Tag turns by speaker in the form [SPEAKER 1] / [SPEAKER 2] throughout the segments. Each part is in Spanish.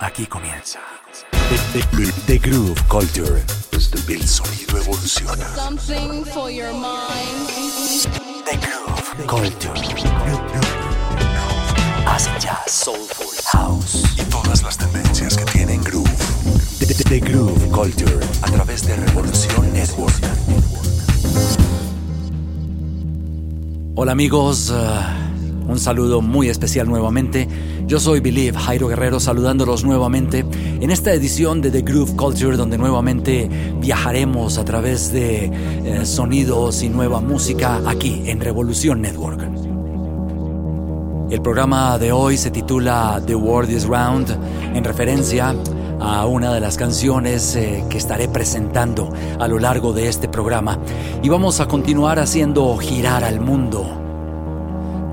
[SPEAKER 1] aquí comienza. The, the- the Groove Culture. El sonido evoluciona.
[SPEAKER 2] Something for your mind.
[SPEAKER 1] The Groove Culture. Acid jazz, soulful, house y todas las tendencias que tienen groove. The, the- the Groove Culture a través de Revolución Network. Hola amigos, uh, un saludo muy especial nuevamente. Yo soy Believe Jairo Guerrero saludándolos nuevamente en esta edición de The Groove Culture donde nuevamente viajaremos a través de eh, sonidos y nueva música aquí en Revolución Network. El programa de hoy se titula The World is Round en referencia a una de las canciones eh, que estaré presentando a lo largo de este programa y vamos a continuar haciendo girar al mundo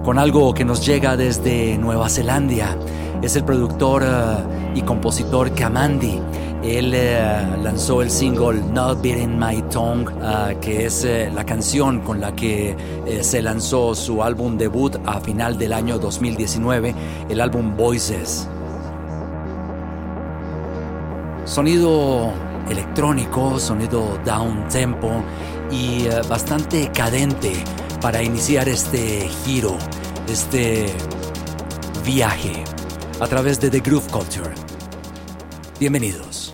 [SPEAKER 1] con algo que nos llega desde Nueva Zelanda. Es el productor eh, y compositor Kamandi. Él eh, lanzó el single Not Beating My Tongue, eh, que es la canción con la que se lanzó su álbum debut a final del año 2019, el álbum Voices. Sonido electrónico, sonido down tempo y bastante cadente para iniciar este giro, este viaje a través de The Groove Culture. Bienvenidos.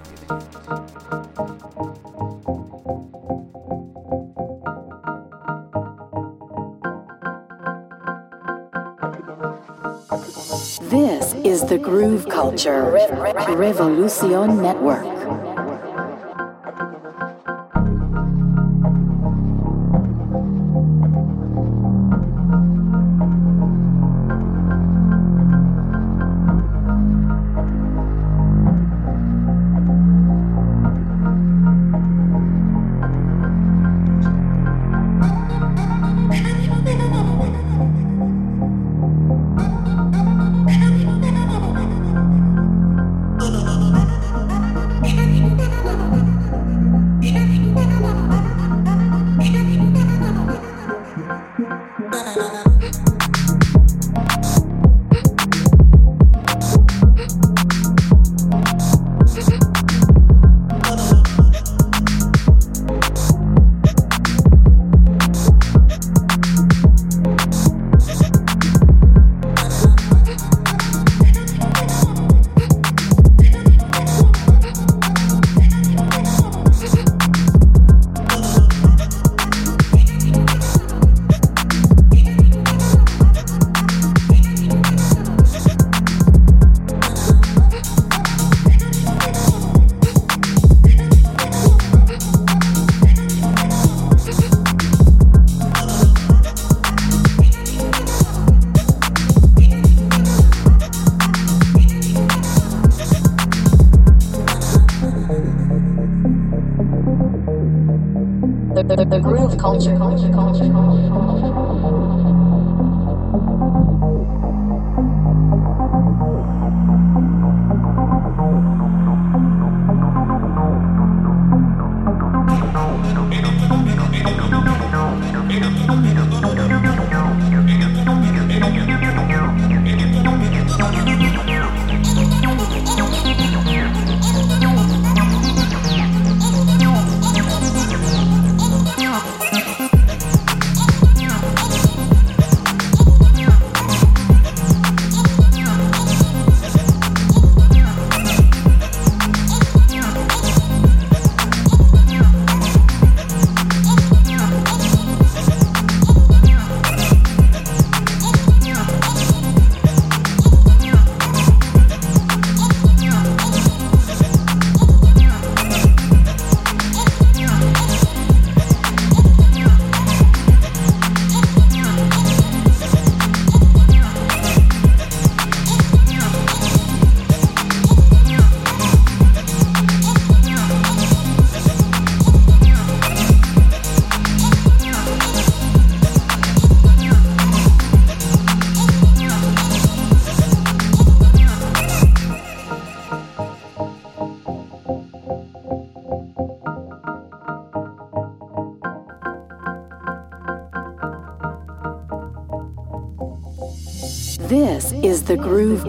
[SPEAKER 3] This is the Groove Culture Revolution Network.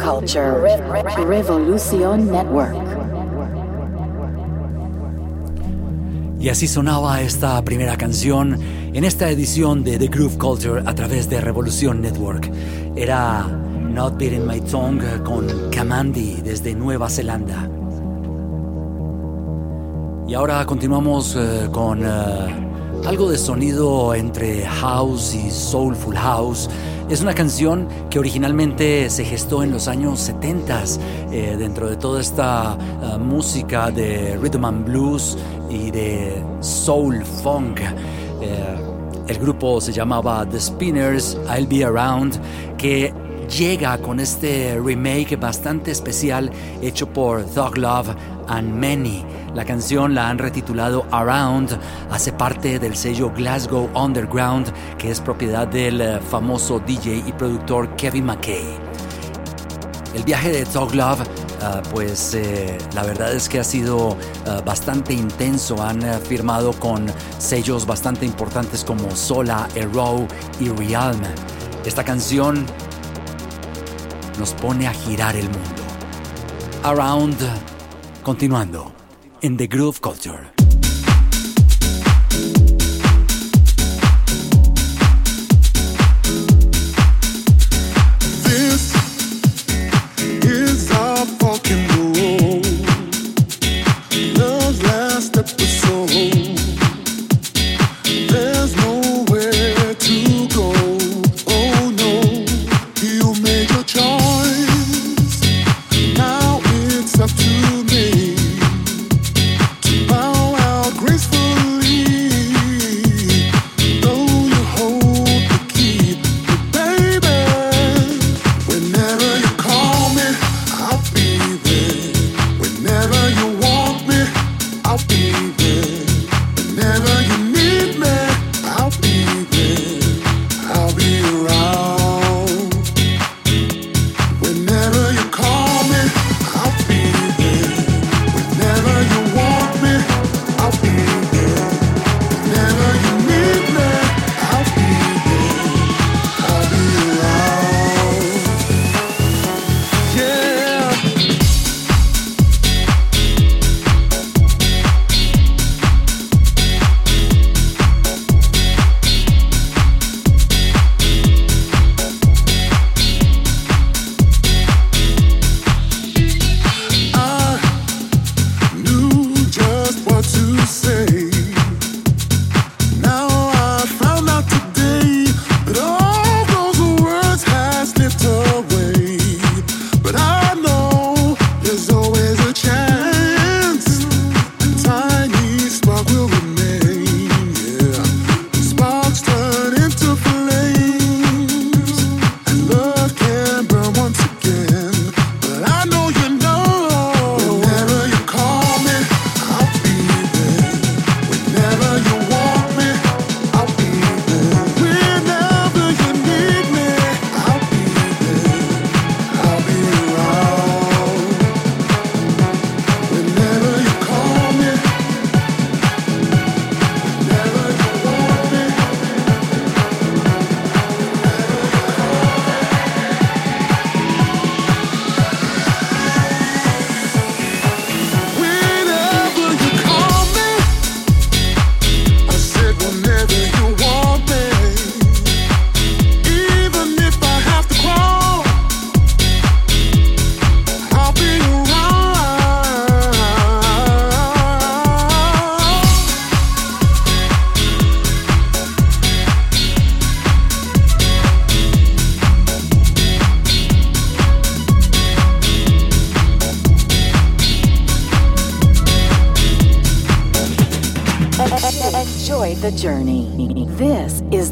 [SPEAKER 3] Culture
[SPEAKER 4] Revolution Network.
[SPEAKER 5] Y así sonaba esta primera canción en esta edición de The Groove Culture a través de Revolution Network. Era Not Beating My Tongue con Kamandi desde Nueva Zelanda. Y ahora continuamos eh, con eh, algo de sonido entre house y soulful house. Es una canción que originalmente se gestó en los años 70 eh, dentro de toda esta uh, música de rhythm and blues y de soul funk. Eh, el grupo se llamaba The Spinners, I'll Be Around, que llega con este remake bastante especial hecho por Thug Love and Many. La canción la han retitulado Around, hace parte del sello Glasgow Underground, que es propiedad del eh, famoso DJ y productor Kevin McKay. El viaje de Talk Love, uh, pues eh, la verdad es que ha sido bastante intenso. Han firmado con sellos bastante importantes como Sola, Arrow y Realm. Esta canción nos pone a girar el mundo. Around, continuando in the groove culture.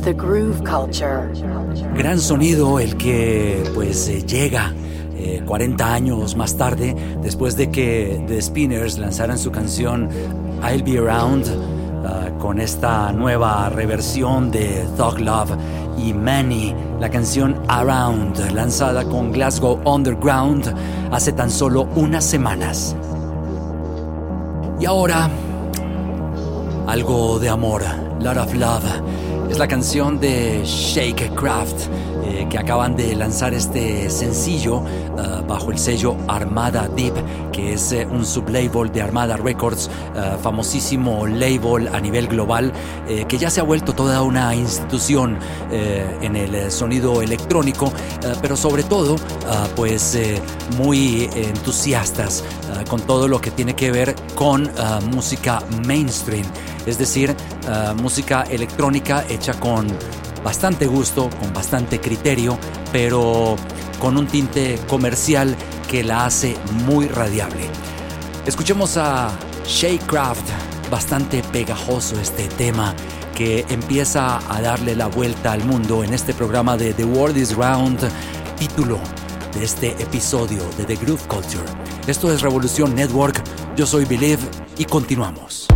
[SPEAKER 6] The
[SPEAKER 4] Groove Culture.
[SPEAKER 5] Gran sonido el que pues eh, llega eh, 40 años más tarde después de que The Spinners lanzaran su canción I'll Be Around ah, con esta nueva reversión de Thug Love y Manny, la canción Around lanzada con Glasgow Underground hace tan solo unas semanas. Y ahora algo de amor, Lot of Love,
[SPEAKER 1] Es la canción de Shakecraft eh, que acaban de lanzar este sencillo uh, bajo el sello Armada Deep, que es uh, un sublabel de Armada Records, uh, famosísimo label a nivel global, eh, que ya se ha vuelto toda una institución eh, en el sonido electrónico, pero sobre todo, pues muy entusiastas con todo lo que tiene que ver con música mainstream, es decir, música electrónica hecha con bastante gusto, con bastante criterio, pero con un tinte comercial que la hace muy radiable. Escuchemos a Shaycraft, bastante pegajoso este tema que empieza a darle la vuelta al mundo en este programa de The World is Round, título de este episodio de The Groove Culture. Esto es Revolución Network, yo soy Believe y continuamos.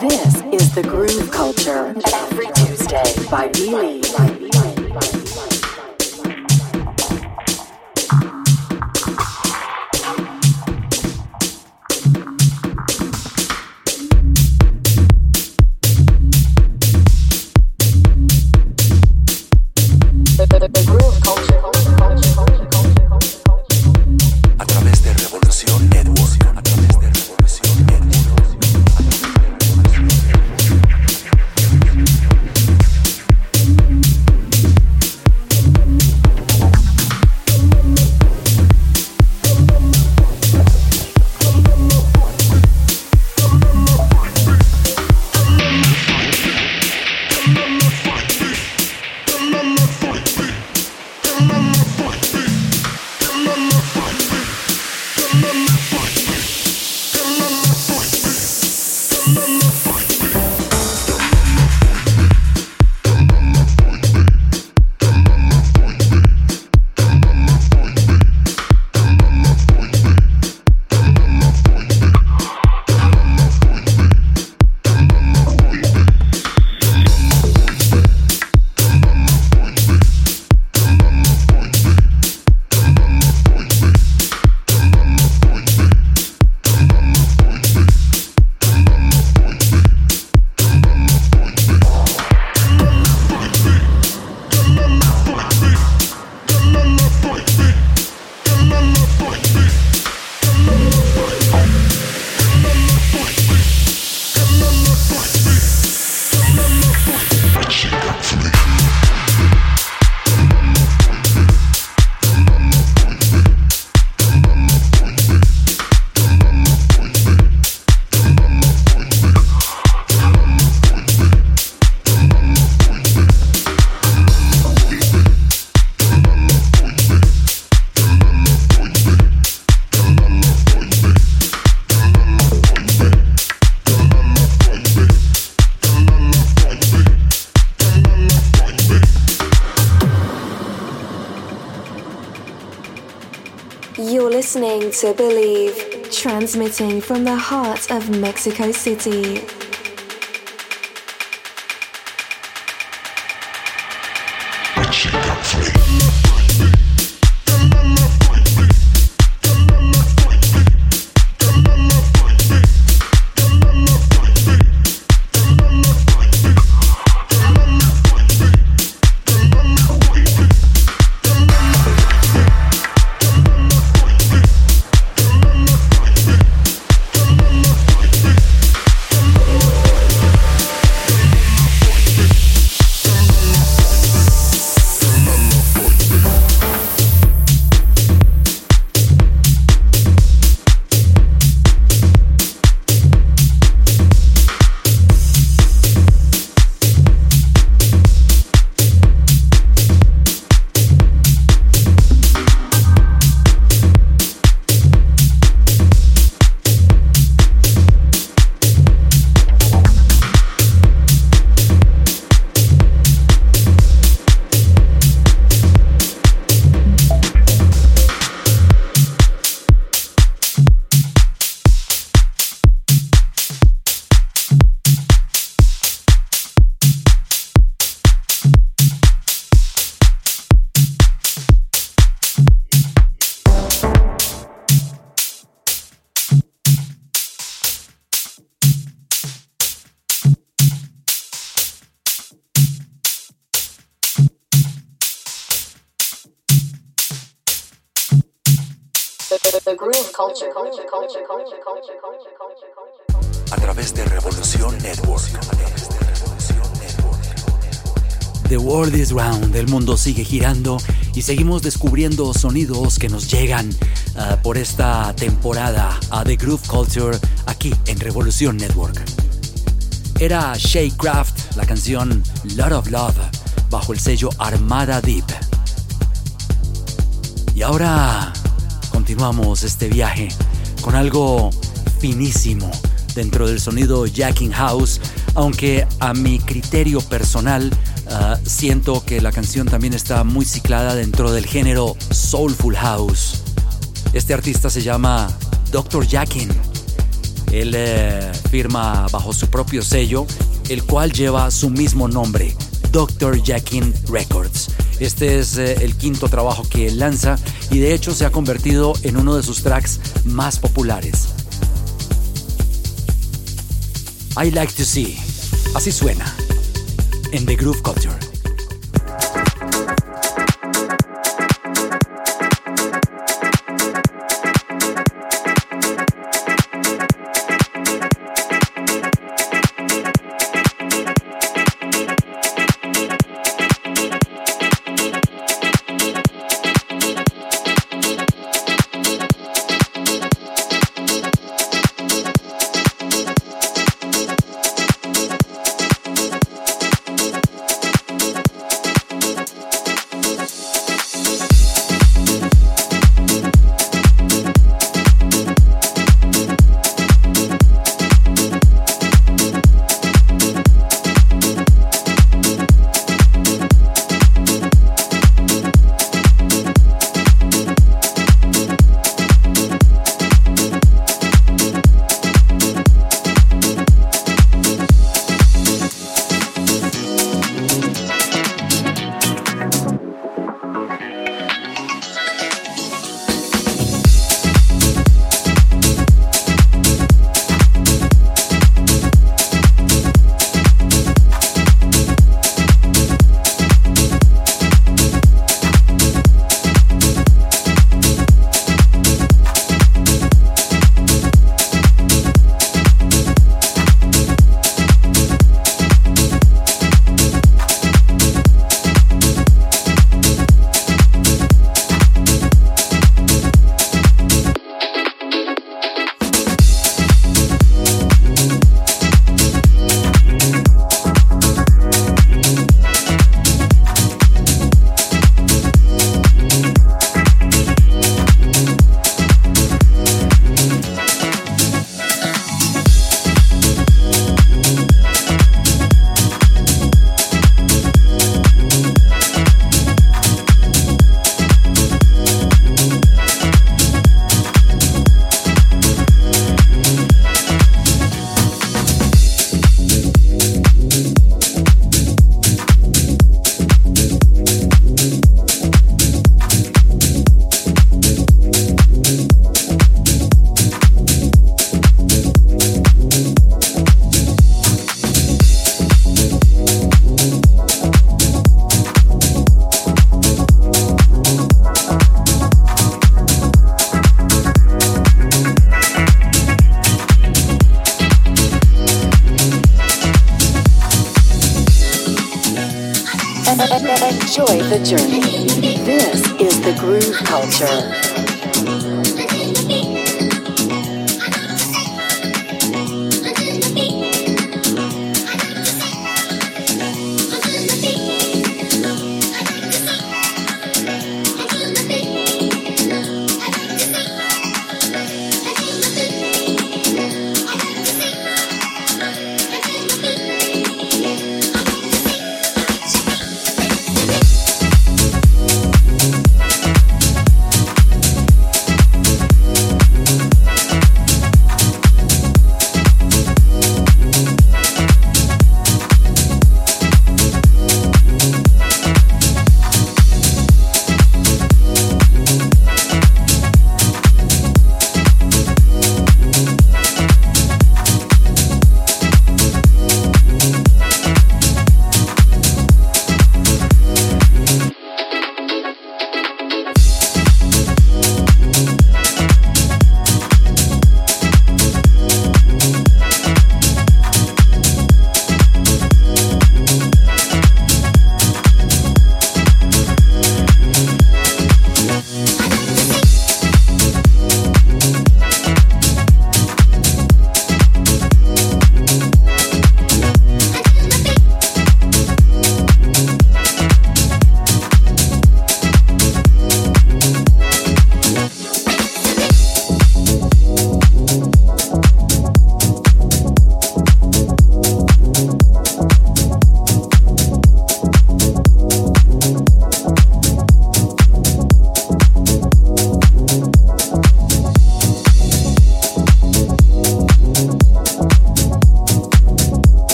[SPEAKER 3] This is the Groove Culture.
[SPEAKER 7] Listening to Believe, transmitting from the heart of Mexico City.
[SPEAKER 3] The groove culture.
[SPEAKER 8] A través de Revolución Network.
[SPEAKER 1] The world is round, el mundo sigue girando y seguimos descubriendo sonidos que nos llegan uh, por esta temporada a The Groove Culture aquí en Revolución Network. Era Shay Craft, la canción Lot of Love, bajo el sello Armada Deep. Y ahora continuamos este viaje con algo finísimo dentro del sonido Jacking House, aunque a mi criterio personal uh, siento que la canción también está muy ciclada dentro del género Soulful House. Este artista se llama Dr. Jackin. Él eh, firma bajo su propio sello, el cual lleva su mismo nombre, Dr. Jackin Records. Este es eh, el quinto trabajo que él lanza y de hecho se ha convertido en uno de sus tracks más populares. I Like to See. Así suena en The Groove Culture.
[SPEAKER 3] Culture.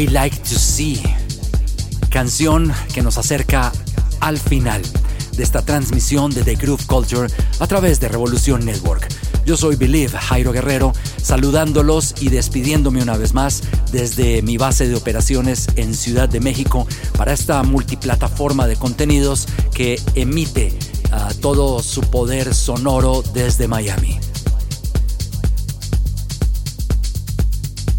[SPEAKER 1] I Like to See, canción que nos acerca al final de esta transmisión de The Groove Culture a través de Revolución Network. Yo soy Believe Jairo Guerrero, saludándolos y despidiéndome una vez más desde mi base de operaciones en Ciudad de México para esta multiplataforma de contenidos que emite uh, todo su poder sonoro desde Miami.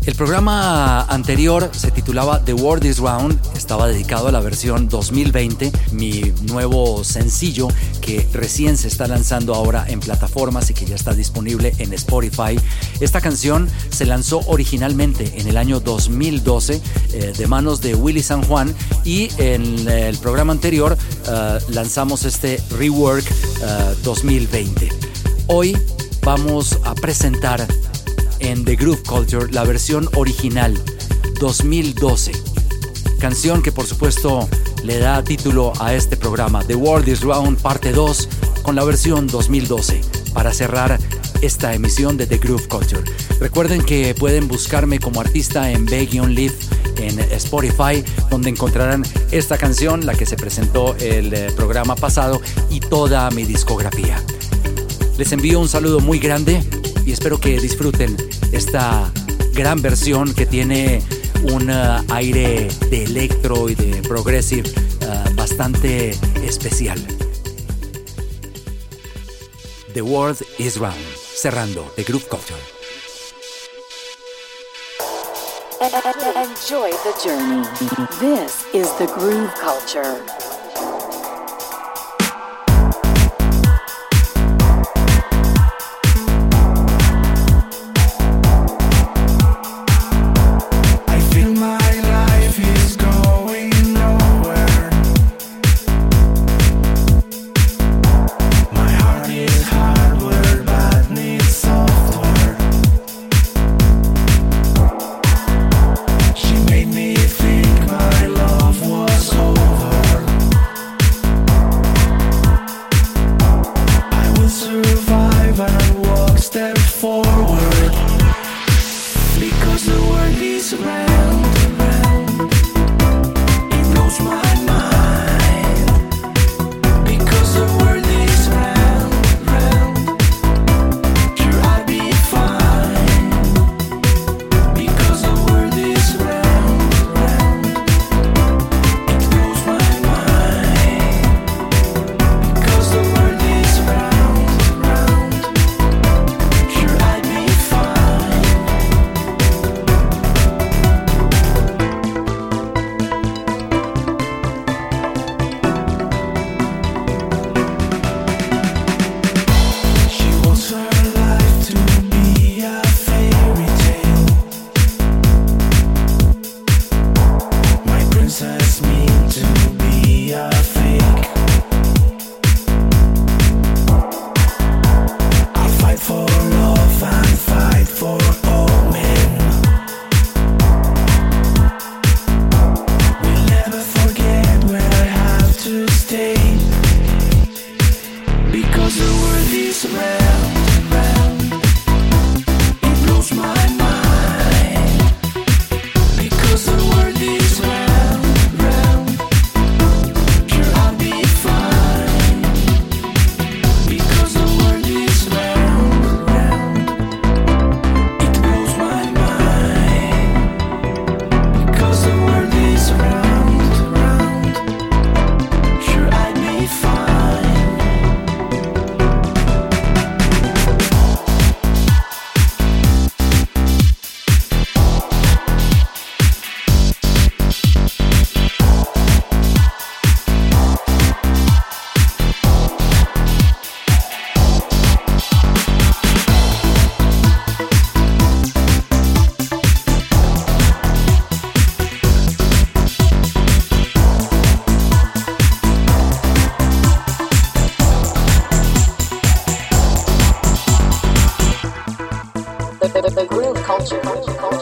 [SPEAKER 1] El programa anterior se titulaba The World is Round, estaba dedicado a la versión 2020, mi nuevo sencillo que recién se está lanzando ahora en plataformas y que ya está disponible en Spotify. Esta canción se lanzó originalmente en el año 2012 eh, de manos de Willy San Juan y en el programa anterior uh, lanzamos este Rework uh, 2020. Hoy vamos a presentar en The Groove Culture la versión original 2012. Canción que por supuesto le da título a este programa, The World is Round parte 2 con la versión 2012 para cerrar esta emisión de The Groove Culture. Recuerden que pueden buscarme como artista en B-Leaf en Spotify, donde encontrarán esta canción, la que se presentó el eh, programa pasado, y toda mi discografía. Les envío un saludo muy grande espero que disfruten esta gran versión que tiene un uh, aire de electro y de progressive uh, bastante especial. The World is Round, cerrando The Groove Culture.
[SPEAKER 3] Enjoy the journey. This is the Groove Culture.
[SPEAKER 9] 同意，
[SPEAKER 7] 同意，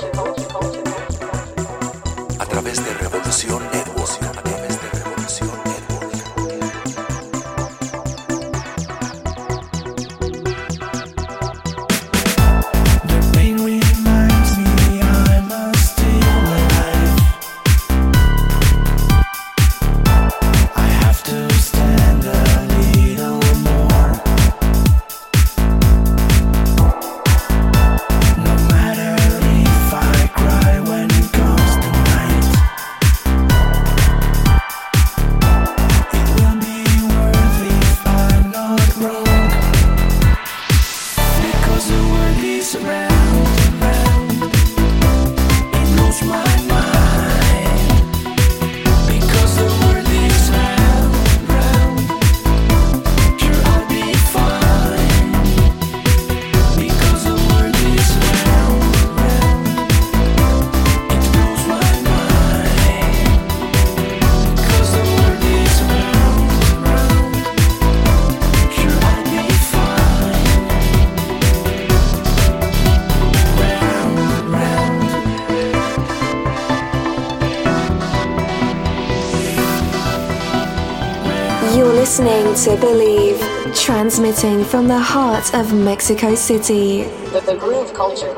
[SPEAKER 7] to Believe, transmitting from the heart of Mexico City.
[SPEAKER 10] The Groove Culture.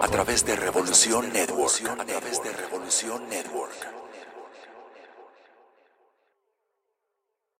[SPEAKER 1] A través de Revolución Network. A través de Revolución Network.